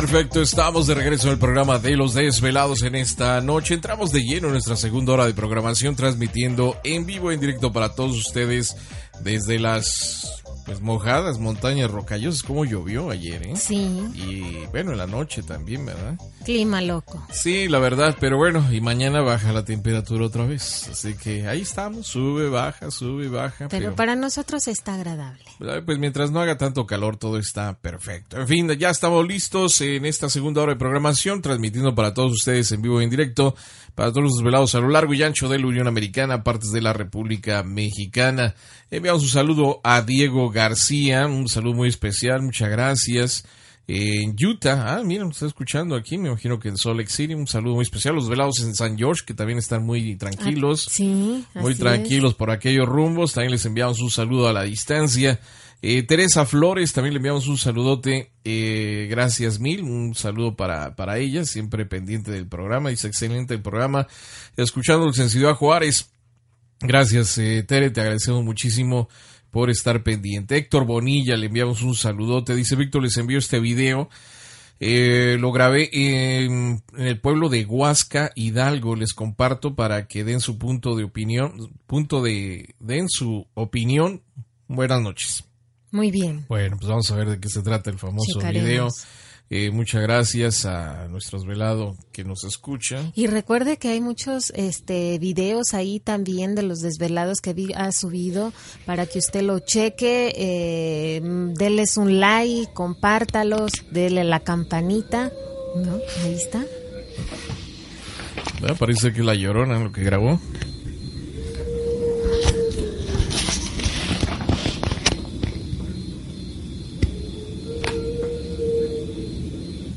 Perfecto, estamos de regreso el programa de Los Desvelados en esta noche. Entramos de lleno en nuestra segunda hora de programación, transmitiendo en vivo, en directo para todos ustedes desde las pues mojadas montañas rocallosas, como llovió ayer, ¿eh? Sí. Y bueno, en la noche también, ¿verdad? Clima loco. Sí, la verdad, pero bueno, y mañana baja la temperatura otra vez. Así que ahí estamos, sube, baja, sube, baja. Pero, para nosotros está agradable. Pues mientras no haga tanto calor, todo está perfecto. En fin, ya estamos listos en esta segunda hora de programación, transmitiendo para todos ustedes en vivo y en directo, para todos los desvelados a lo largo y ancho de la Unión Americana, partes de la República Mexicana. Enviamos un saludo a Diego García, un saludo muy especial, muchas gracias en Utah. Ah, mira, nos está escuchando aquí, me imagino que en Salt Lake City. Un saludo muy especial. Los velados en San George, que también están muy tranquilos. Ah, sí, muy tranquilos por aquellos rumbos. También les enviamos un saludo a la distancia. Eh, Teresa Flores, también le enviamos un saludote. Eh, gracias mil. Un saludo para, para ella, siempre pendiente del programa. Dice excelente el programa. Escuchando en Ciudad Juárez. Gracias, eh, Tere, te agradecemos muchísimo por estar pendiente. Héctor Bonilla, le enviamos un saludote. Dice Víctor, les envío este video. Eh, lo grabé en, en, el pueblo de Huasca, Hidalgo. Les comparto para que den su punto de opinión. Punto de. Den su opinión. Buenas noches. Muy bien. Bueno, pues vamos a ver de qué se trata el famoso Checaremos. video. Eh, muchas gracias a nuestros velados que nos escuchan. Y recuerde que hay muchos este, videos ahí también de los desvelados que vi, ha subido para que usted lo cheque. Eh, deles un like, compártalos, dele la campanita. ¿No? Ahí está. Ah, parece que la llorona lo que grabó.